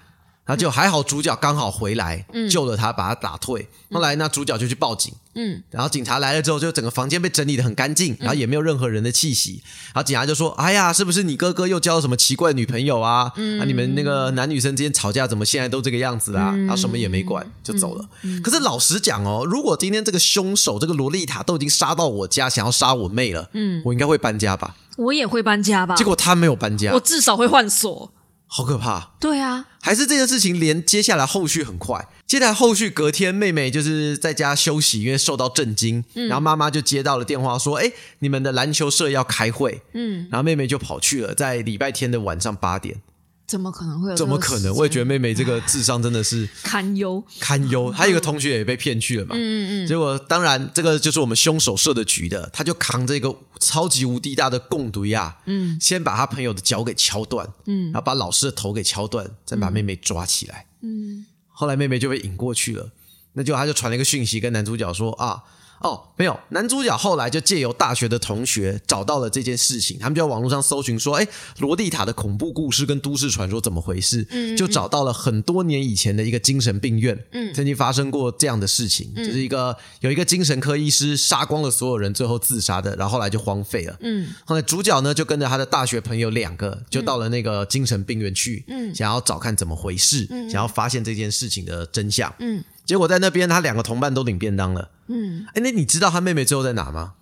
然后就还好，主角刚好回来救了他，把他打退。后来那主角就去报警，嗯，然后警察来了之后，就整个房间被整理的很干净，然后也没有任何人的气息。然后警察就说：“哎呀，是不是你哥哥又交了什么奇怪的女朋友啊？啊，你们那个男女生之间吵架，怎么现在都这个样子啊？”然后什么也没管就走了。可是老实讲哦，如果今天这个凶手这个萝莉塔都已经杀到我家，想要杀我妹了，嗯，我应该会搬家吧？我也会搬家吧？结果他没有搬家，我至少会换锁。好可怕！对啊，还是这件事情连接下来后续很快。接下来后续隔天，妹妹就是在家休息，因为受到震惊，然后妈妈就接到了电话说：“哎，你们的篮球社要开会。”嗯，然后妹妹就跑去了，在礼拜天的晚上八点。怎么可能会有？怎么可能？我也觉得妹妹这个智商真的是堪忧，堪忧。还有一个同学也被骗去了嘛？嗯嗯嗯。结果当然，这个就是我们凶手设的局的，他就扛着一个超级无敌大的共毒呀，嗯，先把他朋友的脚给敲断，嗯，然后把老师的头给敲断，再把妹妹抓起来，嗯。后来妹妹就被引过去了，那就他就传了一个讯息跟男主角说啊。哦，没有，男主角后来就借由大学的同学找到了这件事情，他们就在网络上搜寻说，哎，罗蒂塔的恐怖故事跟都市传说怎么回事？嗯，就找到了很多年以前的一个精神病院，嗯，曾经发生过这样的事情，就是一个有一个精神科医师杀光了所有人，最后自杀的，然后后来就荒废了。嗯，后来主角呢就跟着他的大学朋友两个，就到了那个精神病院去，嗯，想要找看怎么回事，想要发现这件事情的真相，嗯。结果在那边，他两个同伴都领便当了。嗯，哎，那你知道他妹妹最后在哪吗？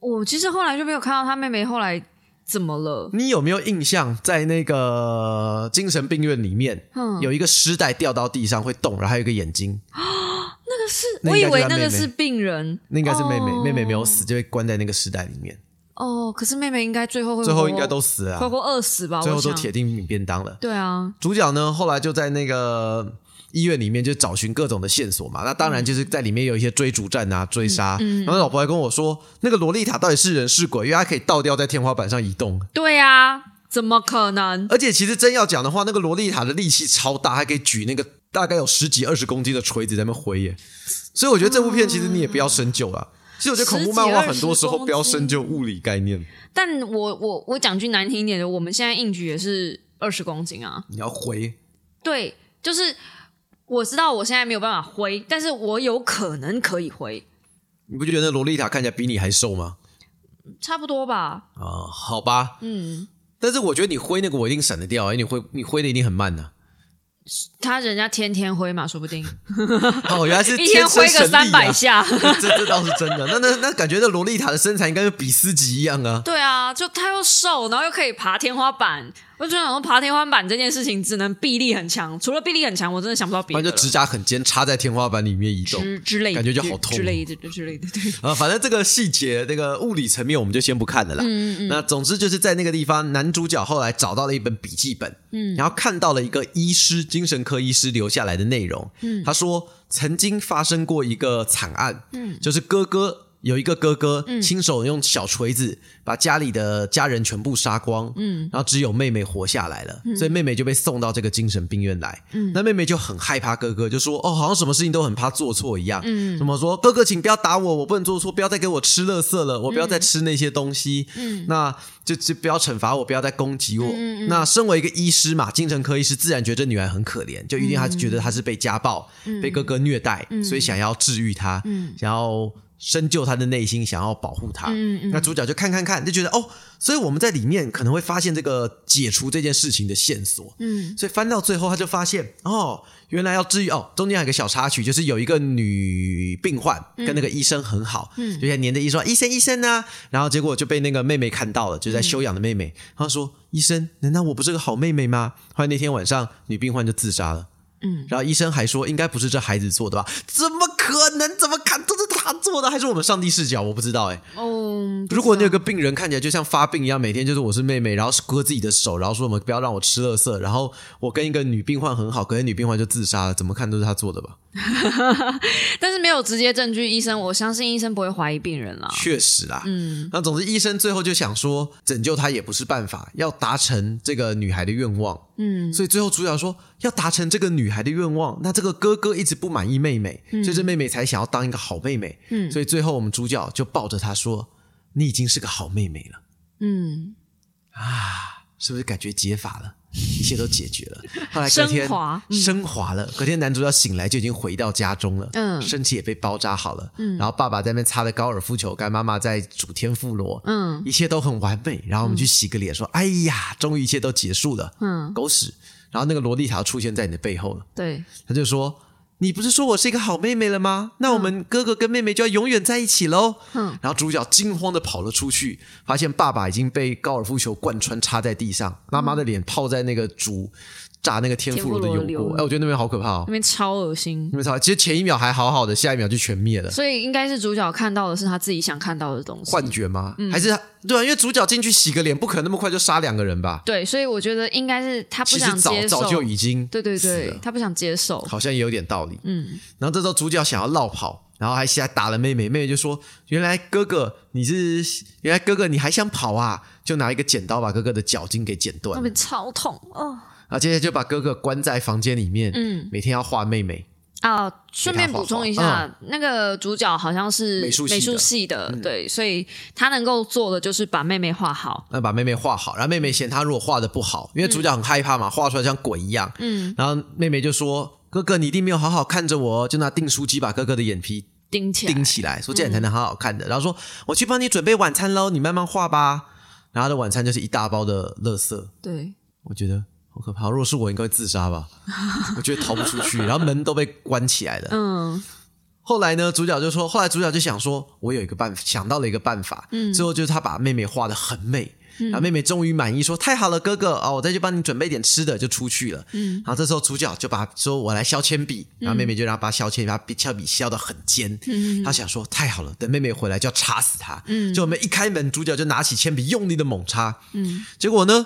我其实后来就没有看到他妹妹后来怎么了。你有没有印象，在那个精神病院里面，有一个尸袋掉到地上会动，然后还有一个眼睛。那个是，我以为那个是病人，那应该是妹妹。妹妹没有死，就被关在那个尸袋里面。哦，可是妹妹应该最后会最后应该都死了，活活饿死吧？最后都铁定领便当了。对啊，主角呢后来就在那个。医院里面就找寻各种的线索嘛，那当然就是在里面有一些追逐战啊、追杀。然后老婆还跟我说，那个洛丽塔到底是人是鬼？因为它可以倒吊在天花板上移动。对啊，怎么可能？而且其实真要讲的话，那个洛丽塔的力气超大，还可以举那个大概有十几二十公斤的锤子在那挥耶。所以我觉得这部片其实你也不要深究了。其实我觉得恐怖漫画很多时候不要深究物理概念。但我我我讲句难听一点的，我们现在硬举也是二十公斤啊。你要回？对，就是。我知道我现在没有办法挥，但是我有可能可以挥。你不觉得那洛丽塔看起来比你还瘦吗？差不多吧。啊、好吧，嗯，但是我觉得你挥那个我一定闪得掉，因为你挥你挥的一定很慢呢、他人家天天挥嘛，说不定 哦，原来是 一天挥个三百下，下。这这倒是真的。那那那感觉这洛丽塔的身材应该跟比斯吉一样啊。对啊，就她又瘦，然后又可以爬天花板。我就想说，爬天花板这件事情只能臂力很强，除了臂力很强，我真的想不到别的反正就指甲很尖，插在天花板里面移动。之之类的，感觉就好痛哦之类的之类的。对，啊，反正这个细节，那个物理层面我们就先不看了啦。嗯嗯那总之就是在那个地方，男主角后来找到了一本笔记本，嗯，然后看到了一个医师，精神科医师留下来的内容。嗯，他说曾经发生过一个惨案，嗯，就是哥哥。有一个哥哥亲手用小锤子把家里的家人全部杀光，嗯，然后只有妹妹活下来了，所以妹妹就被送到这个精神病院来。嗯，那妹妹就很害怕哥哥，就说：“哦，好像什么事情都很怕做错一样。”嗯，怎么说？哥哥，请不要打我，我不能做错，不要再给我吃垃圾了，我不要再吃那些东西。嗯，那就就不要惩罚我，不要再攻击我。那身为一个医师嘛，精神科医师自然觉得这女孩很可怜，就一定他觉得她是被家暴、被哥哥虐待，所以想要治愈她，想要。深究他的内心，想要保护他。嗯嗯那主角就看看看，就觉得哦，所以我们在里面可能会发现这个解除这件事情的线索。嗯，所以翻到最后，他就发现哦，原来要治愈哦，中间还有个小插曲，就是有一个女病患跟那个医生很好，嗯，就在黏着医生医生医生呢，然后结果就被那个妹妹看到了，就在休养的妹妹，她说医生，难道我不是个好妹妹吗？后来那天晚上，女病患就自杀了。嗯，然后医生还说，应该不是这孩子做的吧？怎么可能？怎么看都是他做的？还是我们上帝视角？我不知道哎、哦，如果那个病人看起来就像发病一样，每天就是我是妹妹，然后割自己的手，然后说我们不要让我吃垃圾，然后我跟一个女病患很好，可是女病患就自杀了，怎么看都是他做的吧？但是没有直接证据，医生我相信医生不会怀疑病人啦。确实啊，嗯，那总之医生最后就想说，拯救他也不是办法，要达成这个女孩的愿望，嗯，所以最后主角说要达成这个女孩的愿望，那这个哥哥一直不满意妹妹，所以这妹妹才想要当一个好妹妹，嗯，所以最后我们主角就抱着她说，你已经是个好妹妹了，嗯，啊是不是感觉解法了？一切都解决了。后来隔天升华嗯升华了。隔天男主角醒来就已经回到家中了，嗯身体也被包扎好了，嗯，然后爸爸在那边擦的高尔夫球杆，妈妈在煮天妇罗，嗯，一切都很完美。然后我们去洗个脸，说：“哎呀，终于一切都结束了。”嗯，狗屎。然后那个萝莉塔出现在你的背后了，对，他就说。你不是说我是一个好妹妹了吗？那我们哥哥跟妹妹就要永远在一起喽。嗯，然后主角惊慌的跑了出去，发现爸爸已经被高尔夫球贯穿插在地上，妈妈的脸泡在那个煮炸那个天妇罗的油油锅。哎，我觉得那边好可怕哦那。边超恶心那。边超，其实前一秒还好好的，下一秒就全灭了。所以应该是主角看到的是他自己想看到的东西。幻觉吗？还是他对啊？因为主角进去洗个脸，不可能那么快就杀两个人吧？对，所以我觉得应该是他不想接受。早早就已经对对，对他不想接受。好像也有点道理。嗯，然后这时候主角想要绕跑，然后还还打了妹妹，妹妹就说：“原来哥哥你是原来哥哥你还想跑啊？”就拿一个剪刀把哥哥的脚筋给剪断，那边超痛哦然后接着就把哥哥关在房间里面，嗯，每天要画妹妹。啊！顺便补充一下，那个主角好像是美术系的嗯美术系的，对，所以他能够做的就是把妹妹画好。那把妹妹画好，然后妹妹嫌他如果画的不好，因为主角很害怕嘛，画出来像鬼一样。嗯，然后妹妹就说：“哥哥，你一定没有好好看着我哦。”就拿订书机把哥哥的眼皮钉起来，钉起来，说这样才能好好看的。然后说：“我去帮你准备晚餐喽，你慢慢画吧。”然后他的晚餐就是一大包的垃圾，对，我觉得好可怕。如果是我，应该会自杀吧？我觉得逃不出去，然后门都被关起来了。嗯后来呢，主角就说，后来主角就想说，我有一个办法，想到了一个办法。嗯，最后就是他把妹妹画的很美。然后妹妹终于满意，说：“太好了，哥哥哦，我再去帮你准备点吃的，就出去了。”嗯，然后这时候主角就把说：“我来削铅笔。”然后妹妹就让他把削铅笔，把笔铅笔削的很尖。嗯，他想说：“太好了，等妹妹回来就要插死她。”嗯，就我们一开门，主角就拿起铅笔，用力的猛插。嗯，结果呢？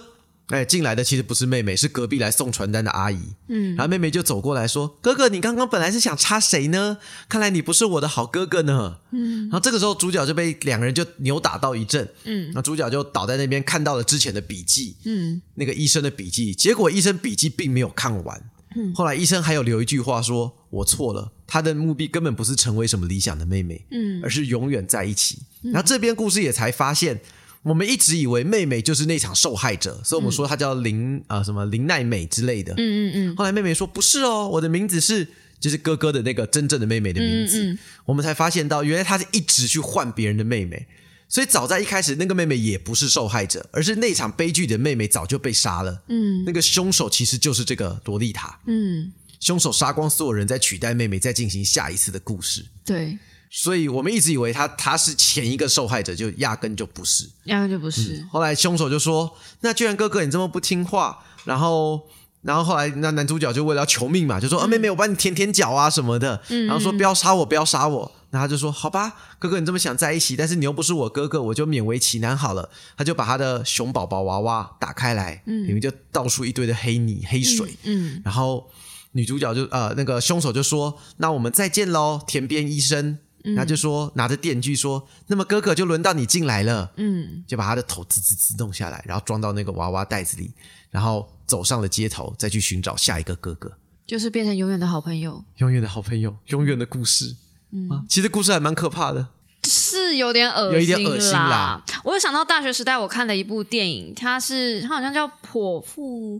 哎，进来的其实不是妹妹，是隔壁来送传单的阿姨。嗯，然后妹妹就走过来说：“哥哥，你刚刚本来是想插谁呢？看来你不是我的好哥哥呢。”嗯，然后这个时候主角就被两个人就扭打到一阵。嗯，那主角就倒在那边，看到了之前的笔记，嗯那个医生的笔记。结果医生笔记并没有看完。嗯，后来医生还有留一句话说：“我错了，他的目的根本不是成为什么理想的妹妹，嗯而是永远在一起。”然后这边故事也才发现。我们一直以为妹妹就是那场受害者，所以我们说她叫林啊、呃、什么林奈美之类的。嗯嗯嗯，后来妹妹说不是哦，我的名字是就是哥哥的那个真正的妹妹的名字。嗯嗯我们才发现到，原来她是一直去换别人的妹妹。所以早在一开始，那个妹妹也不是受害者，而是那场悲剧的妹妹早就被杀了。嗯那个凶手其实就是这个多丽塔，嗯，凶手杀光所有人，再取代妹妹，再进行下一次的故事。对，所以我们一直以为他他是前一个受害者，就压根就不是。压根就不是。后来凶手就说：“那居然哥哥你这么不听话，然后，然后后来那男主角就为了要求命嘛，就说：‘啊，妹妹，我帮你舔舔脚啊什么的。’然后说不要杀我，不要杀我。然后他就说：‘好吧，哥哥你这么想在一起，但是你又不是我哥哥，我就勉为其难好了。’他就把他的熊宝宝娃娃打开来，嗯里面就倒出一堆的黑泥黑水，嗯然后女主角就呃那个凶手就说：‘那我们再见喽，田边医生。’他就说拿着电锯说：‘那么哥哥就轮到你进来了。’嗯，就把他的头滋滋滋弄下来，然后装到那个娃娃袋子里，然后走上了街头，再去寻找下一个哥哥，就是变成永远的好朋友，永远的好朋友，永远的故事。嗯、啊，其实故事还蛮可怕的。是有点恶心，有一点恶心啦。我有想到大学时代我看了一部电影，它是它好像叫《泼妇》，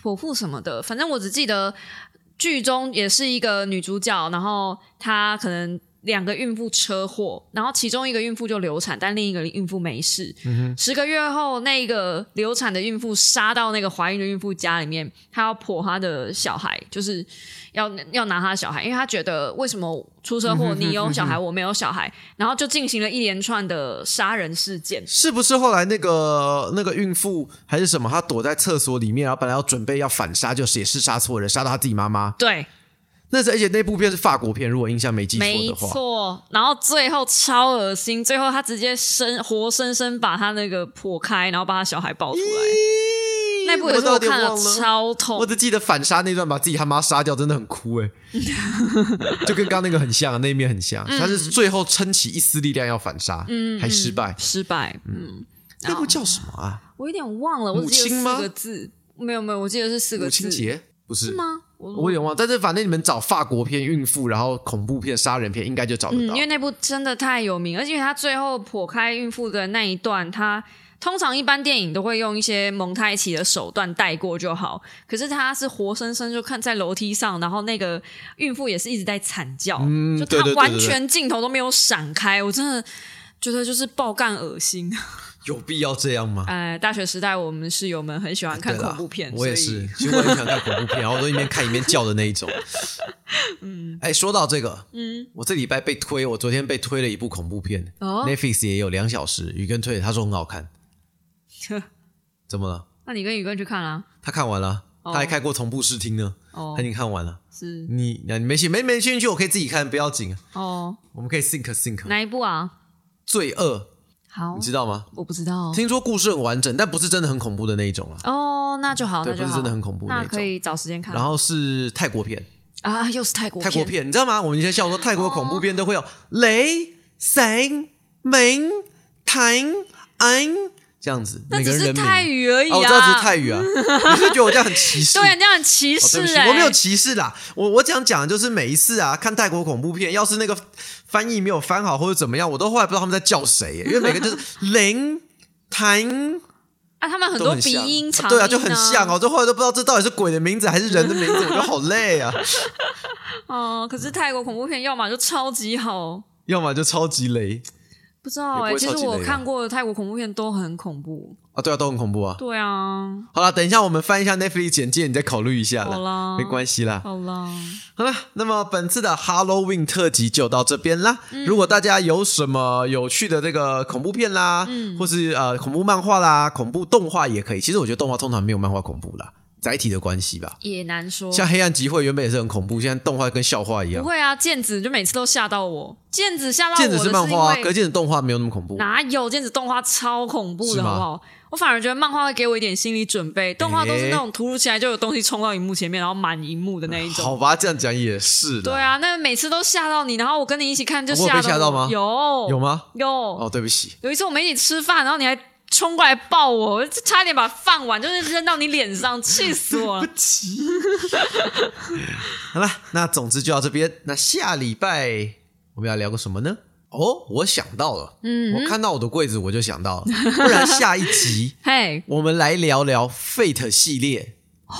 泼妇什么的，反正我只记得剧中也是一个女主角，然后她可能。两个孕妇车祸，然后其中一个孕妇就流产，但另一个孕妇没事。十个月后，那个流产的孕妇杀到那个怀孕的孕妇家里面，她要剖她的小孩，就是要要拿她的小孩，因为她觉得为什么出车祸你有小孩我没有小孩，然后就进行了一连串的杀人事件。是不是后来那个那个孕妇还是什么，她躲在厕所里面，然后本来要准备要反杀，就是也是杀错人，杀到她自己妈妈。对，那是而且那部片是法国片，如果印象没记错的话，错。然后最后超恶心，最后他直接生活生生把他那个破开，然后把他小孩抱出来。那部也是我有点看了超痛我。只记得反杀那段把自己他妈杀掉，真的很哭哎，就跟刚刚那个很像，那一面很像。他是最后撑起一丝力量要反杀，嗯还失败。失败，嗯，那部叫什么啊？我有点忘了，我只记得四个字，没有没有，我记得是四个字母，亲节不是是？吗？我我有点忘，但是反正你们找法国片、孕妇，然后恐怖片、杀人片，应该就找得嗯，到因。为那部真的太有名，而且他最后剖开孕妇的那一段，他通常一般电影都会用一些蒙太奇的手段带过就好，可是他是活生生就看在楼梯上，然后那个孕妇也是一直在惨叫，嗯就他完全镜头都没有闪开，我真的觉得就是爆干恶心。有必要这样吗？呃，大学时代我们室友们很喜欢看恐怖片，我也是，其实我很喜欢看恐怖片，然后我都一边看一边叫的那一种。嗯，哎，说到这个，嗯，我这礼拜被推，我昨天被推了一部恐怖片哦，Netflix 也有两小时，宇根推，他说很好看，怎么了？那你跟宇哥去看啦、他看完了，哦。他还开过同步试听呢，哦。他已经看完了。是。你那你没兴没没兴趣，我可以自己看，不要紧，哦，我们可以 think think。哪一部啊？罪恶，好你，知道吗？我不知道。听说故事很完整，但不是真的很恐怖的那一种啊。哦，那就好，对就，不是真的很恐怖那可以找时间看。然后是泰国片，啊，又是泰国泰国片，你知道吗？我们以前笑说泰国恐怖片都会有雷、神、明、谭、安这样子，那只是每个人人名。泰语而已啊。哦，我知道这是泰语啊，你是觉得我这样很歧视？对，你这样很歧哦对不起，视哎、我没有歧视啦。我我想讲的就是每一次啊，看泰国恐怖片，要是那个翻译没有翻好或者怎么样，我都后来不知道他们在叫谁耶，因为每个就是 林、谭啊，他们很多鼻音长、啊对啊，就很像。哦。就后来都不知道这到底是鬼的名字还是人的名字，我觉得好累啊。哦、可是泰国恐怖片要么就超级好，要么就超级雷不知道哎、其实我看过的泰国恐怖片都很恐怖。啊，对啊，都很恐怖啊。对啊，好了，等一下我们翻一下 Netflix 简介，你再考虑一下啦好啦没关系啦。好啦，好了，那么本次的 Halloween 特辑就到这边啦。嗯如果大家有什么有趣的这个恐怖片啦，嗯或是呃恐怖漫画啦、恐怖动画也可以。其实我觉得动画通常没有漫画恐怖啦，载体的关系吧。也难说。像黑暗集会原本也是很恐怖，现在动画跟笑话一样。不会啊，剑子就每次都吓到我。剑子吓到我的剑子是漫画可是剑子动画没有那么恐怖。哪有剑子动画超恐怖的，好不好？我反而觉得漫画会给我一点心理准备，动画都是那种突如其来就有东西冲到荧幕前面，然后满荧幕的那一种。好吧，这样讲也是的。对啊，那每次都吓到你，然后我跟你一起看就吓到我被吓到吗有有吗？有哦，对不起，有一次我们一起吃饭，然后你还冲过来抱我，我差点把饭碗就是扔到你脸上，气死我了。好了，那总之就到这边。那下礼拜我们要聊个什么呢？哦，我想到了，嗯，我看到我的柜子我就想到了，不然下一集 嘿，我们来聊聊 Fate 系列哦。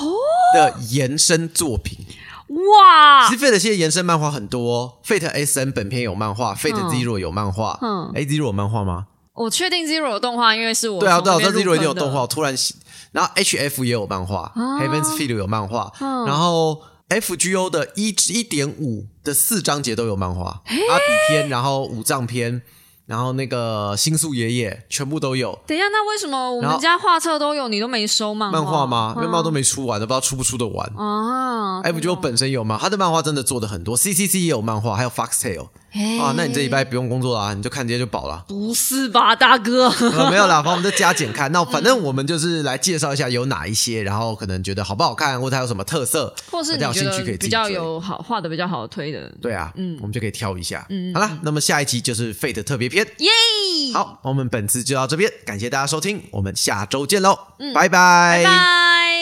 的延伸作品。哇。其，实 Fate 系列延伸漫画很多、哦、，Fate S N 本片有漫画，Fate Zero 有漫画，嗯，A Zero 有漫画吗？我确定 Zero 有动画，因为是我对啊，对啊，这这 Zero 一定有动画。我突然，然后 HF 也有漫画，Heaven's Feel 有漫画，然后 FGO 的一一点五的四章节都有漫画，阿比篇，然后五藏篇。然后那个星宿爷爷全部都有。等一下，那为什么我们家画册都有，你都没收漫漫画吗？漫画都没出完，都不知道出不出得完啊。哎，不就本身有吗？他的漫画真的做的很多，CCC 也有漫画，还有 Foxtail。啊，那你这礼拜不用工作啦，你就看这些就饱了。不是吧，大哥？没有啦，反正我们就加减看。那反正我们就是来介绍一下有哪一些，然后可能觉得好不好看，或者它有什么特色，或是你觉得比较有好画的比较好推的。对啊，嗯，我们就可以挑一下。嗯，好了，那么下一集就是 Fate 特别篇。耶！好，我们本次就到这边，感谢大家收听，我们下周见喽，拜拜。